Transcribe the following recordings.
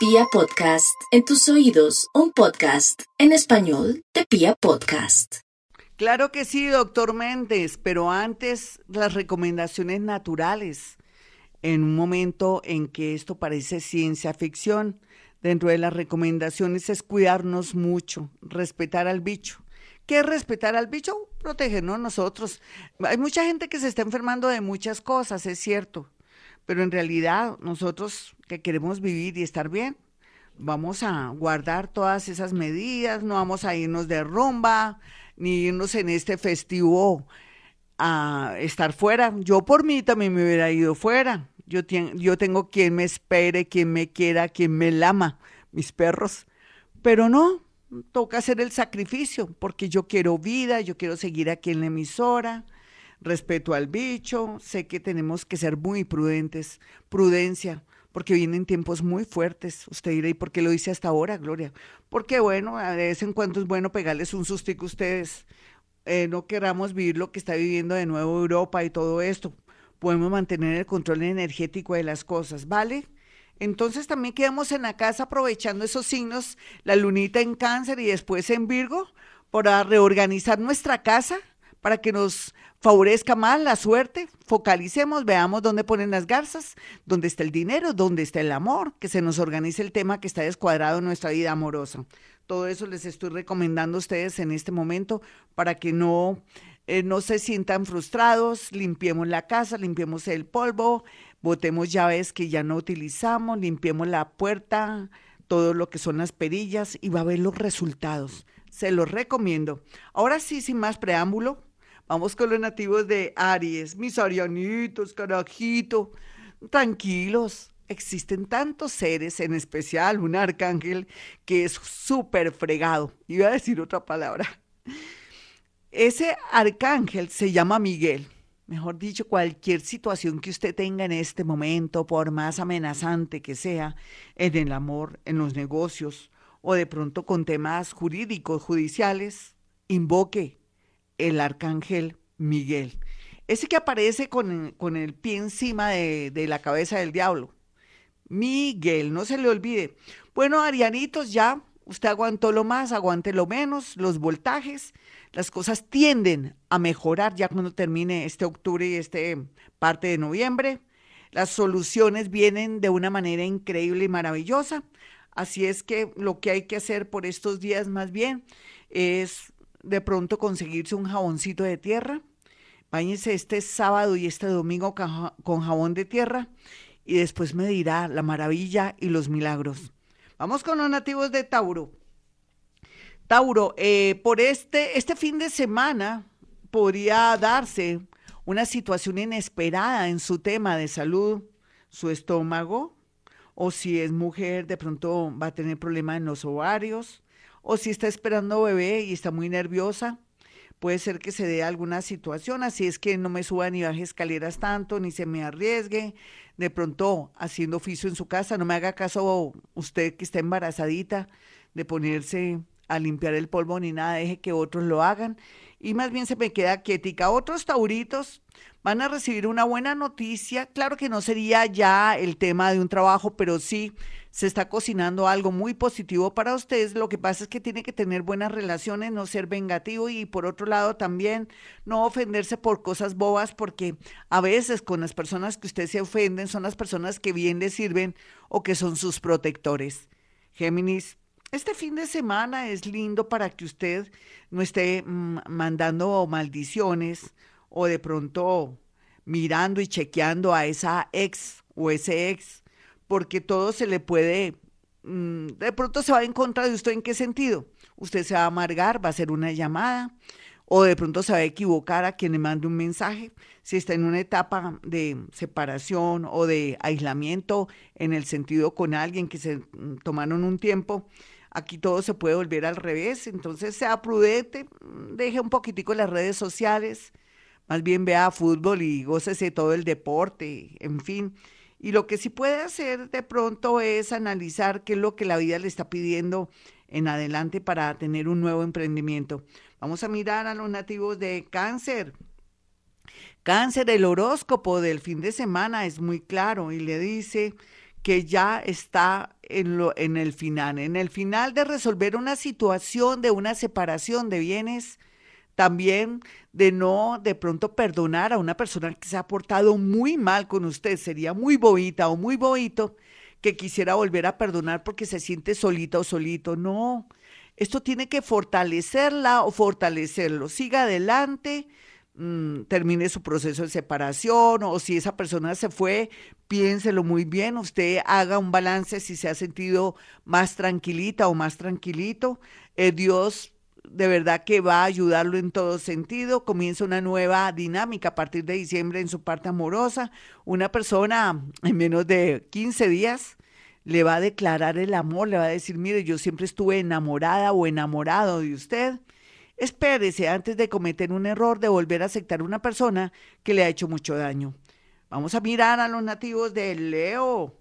Pia Podcast, en tus oídos, un podcast en español de Pia Podcast. Claro que sí, doctor Méndez, pero antes las recomendaciones naturales. En un momento en que esto parece ciencia ficción, dentro de las recomendaciones es cuidarnos mucho, respetar al bicho. ¿Qué es respetar al bicho? Protegernos nosotros. Hay mucha gente que se está enfermando de muchas cosas, es cierto, pero en realidad nosotros que queremos vivir y estar bien, vamos a guardar todas esas medidas, no vamos a irnos de rumba, ni irnos en este festivo a estar fuera. Yo por mí también me hubiera ido fuera. Yo, yo tengo quien me espere, quien me quiera, quien me lama, mis perros. Pero no, toca hacer el sacrificio, porque yo quiero vida, yo quiero seguir aquí en la emisora, respeto al bicho, sé que tenemos que ser muy prudentes, prudencia, porque vienen tiempos muy fuertes. Usted dirá, ¿y por qué lo dice hasta ahora, Gloria? Porque bueno, a vez en cuando es bueno pegarles un sustico a ustedes. Eh, no queramos vivir lo que está viviendo de nuevo Europa y todo esto. Podemos mantener el control energético de las cosas, ¿vale? Entonces también quedamos en la casa aprovechando esos signos, la lunita en cáncer y después en Virgo, para reorganizar nuestra casa para que nos favorezca más la suerte, focalicemos, veamos dónde ponen las garzas, dónde está el dinero, dónde está el amor, que se nos organice el tema que está descuadrado en nuestra vida amorosa. Todo eso les estoy recomendando a ustedes en este momento para que no, eh, no se sientan frustrados, limpiemos la casa, limpiemos el polvo, botemos llaves que ya no utilizamos, limpiemos la puerta, todo lo que son las perillas y va a ver los resultados. Se los recomiendo. Ahora sí, sin más preámbulo, Vamos con los nativos de Aries, mis arianitos, carajito, tranquilos. Existen tantos seres, en especial un arcángel que es súper fregado. Iba a decir otra palabra. Ese arcángel se llama Miguel. Mejor dicho, cualquier situación que usted tenga en este momento, por más amenazante que sea, en el amor, en los negocios o de pronto con temas jurídicos, judiciales, invoque el arcángel Miguel. Ese que aparece con, con el pie encima de, de, la cabeza del diablo. Miguel, no se le olvide. Bueno, Arianitos, ya usted aguantó lo más, aguante lo menos, los voltajes. Las cosas tienden a mejorar ya cuando termine este octubre y este parte de noviembre. Las soluciones vienen de una manera increíble y maravillosa. Así es que lo que hay que hacer por estos días más bien es de pronto conseguirse un jaboncito de tierra. Báñese este sábado y este domingo con jabón de tierra y después me dirá la maravilla y los milagros. Vamos con los nativos de Tauro. Tauro, eh, por este, este fin de semana podría darse una situación inesperada en su tema de salud, su estómago, o si es mujer, de pronto va a tener problemas en los ovarios, o si está esperando bebé y está muy nerviosa, puede ser que se dé alguna situación, así es que no me suba ni baje escaleras tanto, ni se me arriesgue, de pronto haciendo oficio en su casa, no me haga caso usted que está embarazadita de ponerse a limpiar el polvo ni nada, deje que otros lo hagan y más bien se me queda quietica. Otros tauritos van a recibir una buena noticia, claro que no sería ya el tema de un trabajo, pero sí se está cocinando algo muy positivo para ustedes. Lo que pasa es que tiene que tener buenas relaciones, no ser vengativo y por otro lado también no ofenderse por cosas bobas porque a veces con las personas que usted se ofenden son las personas que bien le sirven o que son sus protectores. Géminis, este fin de semana es lindo para que usted no esté mm, mandando maldiciones o de pronto mirando y chequeando a esa ex o ese ex porque todo se le puede, mm, de pronto se va en contra de usted en qué sentido. Usted se va a amargar, va a hacer una llamada o de pronto se va a equivocar a quien le mande un mensaje. Si está en una etapa de separación o de aislamiento en el sentido con alguien que se mm, tomaron un tiempo, aquí todo se puede volver al revés. Entonces sea prudente, deje un poquitico las redes sociales, más bien vea fútbol y gócese todo el deporte, en fin. Y lo que sí puede hacer de pronto es analizar qué es lo que la vida le está pidiendo en adelante para tener un nuevo emprendimiento. Vamos a mirar a los nativos de cáncer. Cáncer, el horóscopo del fin de semana es muy claro y le dice que ya está en, lo, en el final, en el final de resolver una situación de una separación de bienes, también de no de pronto perdonar a una persona que se ha portado muy mal con usted, sería muy bobita o muy bobito que quisiera volver a perdonar porque se siente solita o solito. No, esto tiene que fortalecerla o fortalecerlo. Siga adelante, mm, termine su proceso de separación o si esa persona se fue, piénselo muy bien, usted haga un balance si se ha sentido más tranquilita o más tranquilito. Eh, Dios de verdad que va a ayudarlo en todo sentido. Comienza una nueva dinámica a partir de diciembre en su parte amorosa. Una persona en menos de 15 días le va a declarar el amor, le va a decir, mire, yo siempre estuve enamorada o enamorado de usted. Espérese antes de cometer un error de volver a aceptar una persona que le ha hecho mucho daño. Vamos a mirar a los nativos de Leo.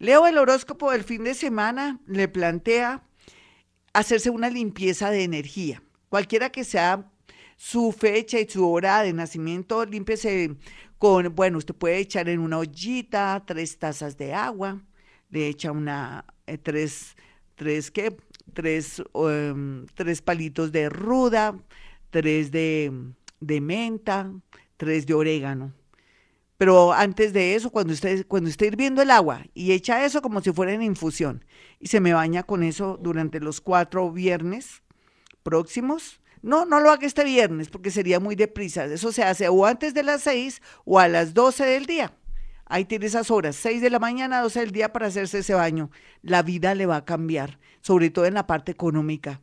Leo, el horóscopo del fin de semana le plantea hacerse una limpieza de energía. Cualquiera que sea su fecha y su hora de nacimiento, límpiese con, bueno, usted puede echar en una ollita tres tazas de agua, le echa una, eh, tres, tres, ¿qué? Tres, em, tres palitos de ruda, tres de, de menta, tres de orégano. Pero antes de eso, cuando usted, cuando esté hirviendo el agua y echa eso como si fuera en infusión y se me baña con eso durante los cuatro viernes próximos, no, no lo haga este viernes porque sería muy deprisa. Eso se hace o antes de las seis o a las doce del día. Ahí tiene esas horas, seis de la mañana, doce del día para hacerse ese baño. La vida le va a cambiar, sobre todo en la parte económica.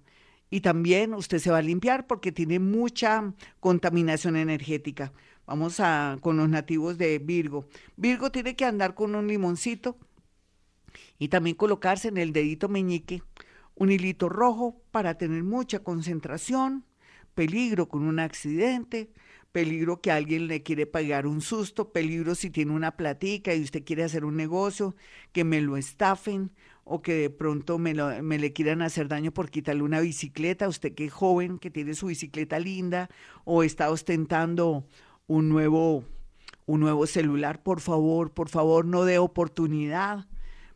Y también usted se va a limpiar porque tiene mucha contaminación energética. Vamos a, con los nativos de Virgo. Virgo tiene que andar con un limoncito y también colocarse en el dedito meñique un hilito rojo para tener mucha concentración, peligro con un accidente, peligro que alguien le quiere pagar un susto, peligro si tiene una platica y usted quiere hacer un negocio, que me lo estafen o que de pronto me, me le quieran hacer daño por quitarle una bicicleta, usted que es joven, que tiene su bicicleta linda o está ostentando un nuevo, un nuevo celular, por favor, por favor, no dé oportunidad,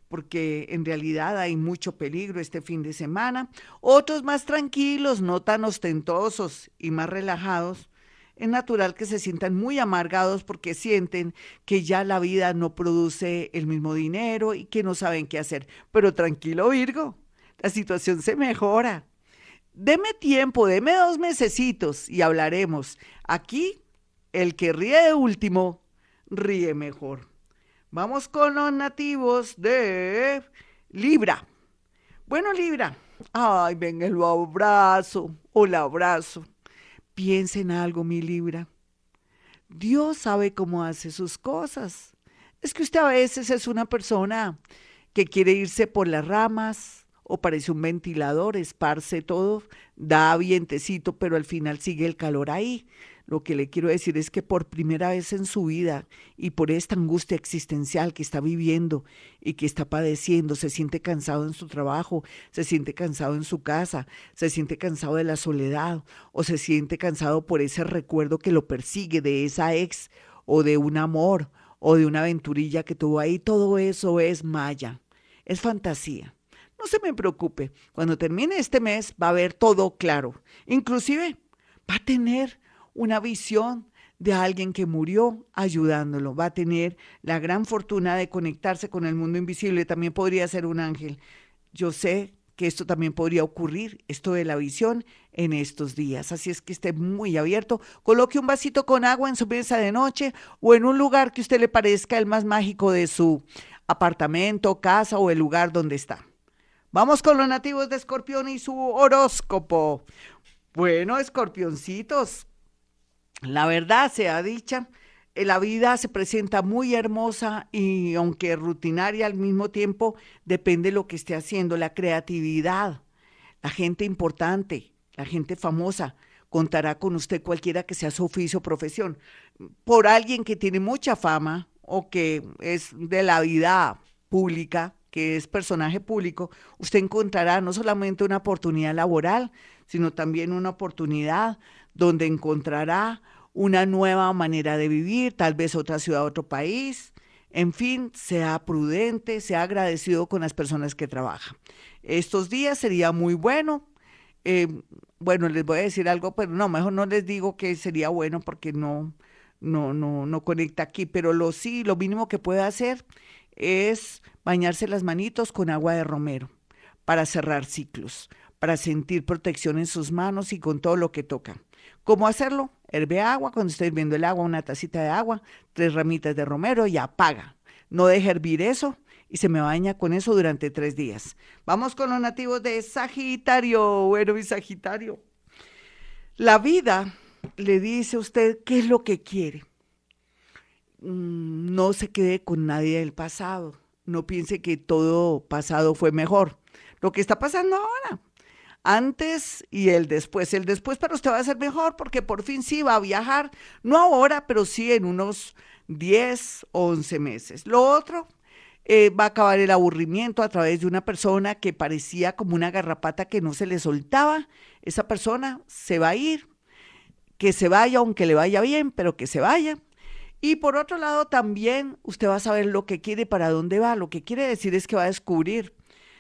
porque en realidad hay mucho peligro este fin de semana. Otros más tranquilos, no tan ostentosos y más relajados. Es natural que se sientan muy amargados porque sienten que ya la vida no produce el mismo dinero y que no saben qué hacer. Pero tranquilo, Virgo, la situación se mejora. Deme tiempo, deme dos mesecitos y hablaremos. Aquí el que ríe de último, ríe mejor. Vamos con los nativos de Libra. Bueno, Libra. Ay, venga, lo abrazo o la abrazo. Piensa en algo, mi Libra. Dios sabe cómo hace sus cosas. Es que usted a veces es una persona que quiere irse por las ramas o parece un ventilador, esparce todo, da vientecito, pero al final sigue el calor ahí. Lo que le quiero decir es que por primera vez en su vida y por esta angustia existencial que está viviendo y que está padeciendo, se siente cansado en su trabajo, se siente cansado en su casa, se siente cansado de la soledad o se siente cansado por ese recuerdo que lo persigue de esa ex o de un amor o de una aventurilla que tuvo ahí. Todo eso es maya, es fantasía. No se me preocupe, cuando termine este mes va a ver todo claro. Inclusive va a tener una visión de alguien que murió ayudándolo. Va a tener la gran fortuna de conectarse con el mundo invisible. También podría ser un ángel. Yo sé que esto también podría ocurrir, esto de la visión, en estos días. Así es que esté muy abierto. Coloque un vasito con agua en su mesa de noche o en un lugar que usted le parezca el más mágico de su apartamento, casa o el lugar donde está. Vamos con los nativos de Escorpión y su horóscopo. Bueno, escorpioncitos, la verdad sea dicha, eh, la vida se presenta muy hermosa y aunque rutinaria al mismo tiempo, depende de lo que esté haciendo, la creatividad, la gente importante, la gente famosa, contará con usted cualquiera que sea su oficio o profesión. Por alguien que tiene mucha fama o que es de la vida pública, que es personaje público, usted encontrará no solamente una oportunidad laboral, sino también una oportunidad donde encontrará una nueva manera de vivir, tal vez otra ciudad, otro país, En fin, sea prudente, sea agradecido con las personas que trabajan. Estos días sería muy bueno. Eh, bueno, les voy a decir algo, pero no, mejor no les digo que sería bueno porque no, no, no, no conecta aquí. Pero lo sí, lo mínimo que puede hacer es bañarse las manitos con agua de romero para cerrar ciclos, para sentir protección en sus manos y con todo lo que toca. ¿Cómo hacerlo? Herve agua, cuando esté hirviendo el agua, una tacita de agua, tres ramitas de romero y apaga. No deje hervir eso y se me baña con eso durante tres días. Vamos con los nativos de Sagitario. Bueno, mi Sagitario. La vida le dice a usted qué es lo que quiere. Mm, no se quede con nadie del pasado. No piense que todo pasado fue mejor. Lo que está pasando ahora, antes y el después. El después para usted va a ser mejor porque por fin sí va a viajar, no ahora, pero sí en unos 10 o 11 meses. Lo otro, eh, va a acabar el aburrimiento a través de una persona que parecía como una garrapata que no se le soltaba. Esa persona se va a ir, que se vaya aunque le vaya bien, pero que se vaya. Y por otro lado también usted va a saber lo que quiere, para dónde va. Lo que quiere decir es que va a descubrir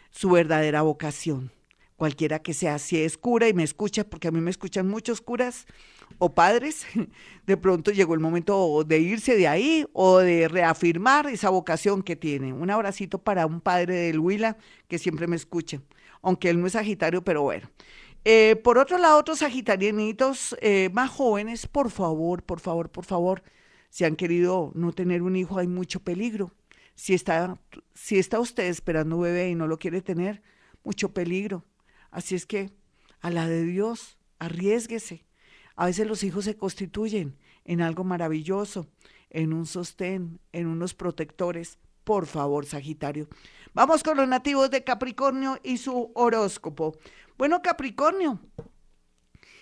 su verdadera vocación cualquiera que sea, si es cura y me escucha, porque a mí me escuchan muchos curas o padres, de pronto llegó el momento de irse de ahí o de reafirmar esa vocación que tiene. Un abracito para un padre del Huila que siempre me escucha, aunque él no es Sagitario, pero bueno. Eh, por otro lado, otros sagitarianitos eh, más jóvenes, por favor, por favor, por favor, si han querido no tener un hijo, hay mucho peligro. Si está, si está usted esperando un bebé y no lo quiere tener, mucho peligro Así es que, a la de Dios, arriesguese. A veces los hijos se constituyen en algo maravilloso, en un sostén, en unos protectores. Por favor, Sagitario. Vamos con los nativos de Capricornio y su horóscopo. Bueno, Capricornio,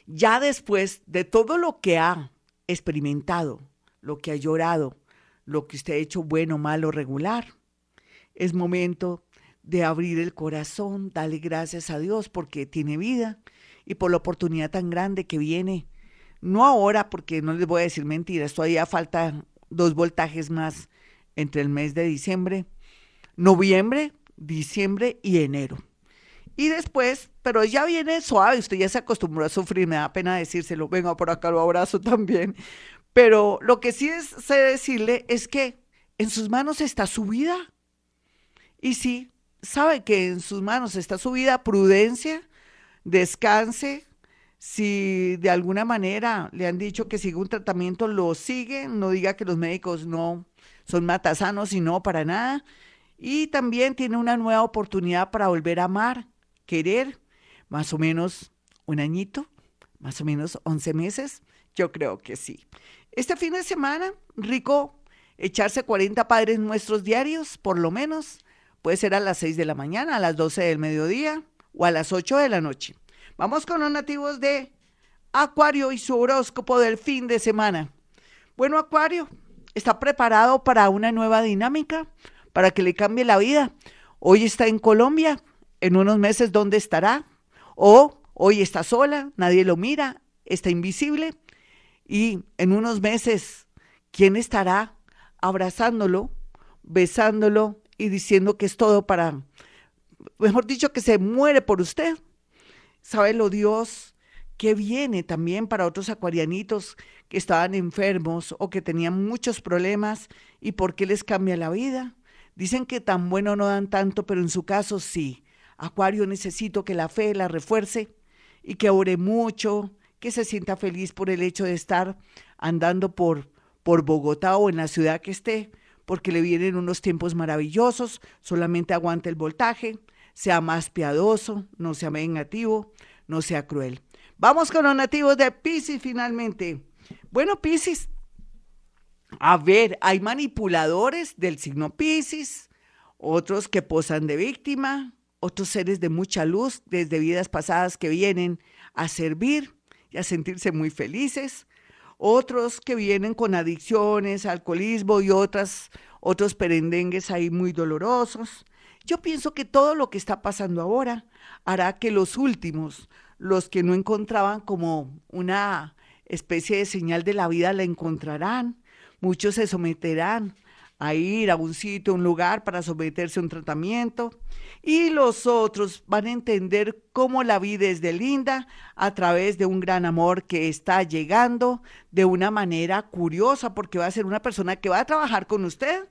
ya después de todo lo que ha experimentado, lo que ha llorado, lo que usted ha hecho bueno, malo, regular, es momento de abrir el corazón, darle gracias a Dios porque tiene vida y por la oportunidad tan grande que viene. No ahora, porque no les voy a decir mentiras, todavía falta dos voltajes más entre el mes de diciembre, noviembre, diciembre y enero. Y después, pero ya viene suave, usted ya se acostumbró a sufrir, me da pena decírselo, venga por acá, lo abrazo también. Pero lo que sí sé decirle es que en sus manos está su vida. Y sí, sabe que en sus manos está su vida, prudencia, descanse. Si de alguna manera le han dicho que siga un tratamiento, lo sigue, no diga que los médicos no son matasanos y no para nada. Y también tiene una nueva oportunidad para volver a amar, querer, más o menos un añito, más o menos 11 meses. Yo creo que sí. Este fin de semana, rico echarse 40 padres nuestros diarios, por lo menos Puede ser a las 6 de la mañana, a las 12 del mediodía o a las 8 de la noche. Vamos con los nativos de Acuario y su horóscopo del fin de semana. Bueno, Acuario, ¿está preparado para una nueva dinámica? Para que le cambie la vida. Hoy está en Colombia, en unos meses, ¿dónde estará? O hoy está sola, nadie lo mira, está invisible. Y en unos meses, ¿quién estará abrazándolo, besándolo, y diciendo que es todo para, mejor dicho, que se muere por usted. lo Dios que viene también para otros acuarianitos que estaban enfermos o que tenían muchos problemas y por qué les cambia la vida. Dicen que tan bueno no dan tanto, pero en su caso sí. Acuario, necesito que la fe la refuerce y que ore mucho, que se sienta feliz por el hecho de estar andando por, por Bogotá o en la ciudad que esté, porque le vienen unos tiempos maravillosos, solamente aguante el voltaje, sea más piadoso, no sea vengativo, no sea cruel. Vamos con los nativos de Pisces finalmente. Bueno, Pisces, a ver, hay manipuladores del signo Pisces, otros que posan de víctima, otros seres de mucha luz desde vidas pasadas que vienen a servir y a sentirse muy felices, otros que vienen con adicciones, alcoholismo y otras, otros perendengues ahí muy dolorosos. Yo pienso que todo lo que está pasando ahora hará que los últimos, los que no encontraban como una especie de señal de la vida, la encontrarán. Muchos se someterán a ir a un sitio, un lugar para someterse a un tratamiento y los otros van a entender cómo la vida es de linda a través de un gran amor que está llegando de una manera curiosa porque va a ser una persona que va a trabajar con usted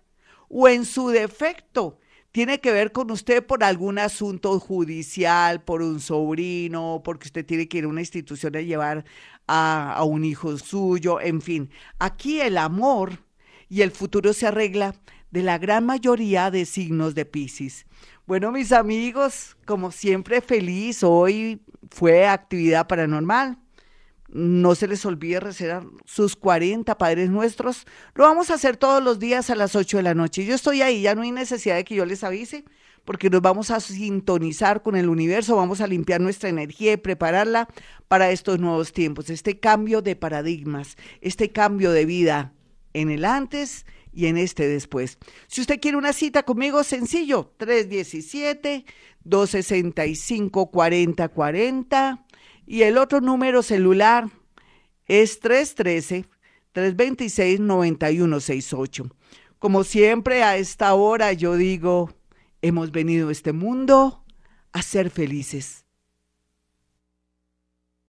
o en su defecto tiene que ver con usted por algún asunto judicial, por un sobrino, porque usted tiene que ir a una institución a llevar a, a un hijo suyo, en fin. Aquí el amor y el futuro se arregla de la gran mayoría de signos de Pisces. Bueno, mis amigos, como siempre feliz, hoy fue actividad paranormal. No se les olvide rezar sus 40 Padres Nuestros. Lo vamos a hacer todos los días a las 8 de la noche. Yo estoy ahí, ya no hay necesidad de que yo les avise, porque nos vamos a sintonizar con el universo, vamos a limpiar nuestra energía y prepararla para estos nuevos tiempos, este cambio de paradigmas, este cambio de vida en el antes y en este después. Si usted quiere una cita conmigo, sencillo, 317-265-4040 y el otro número celular es 313-326-9168. Como siempre a esta hora yo digo, hemos venido a este mundo a ser felices.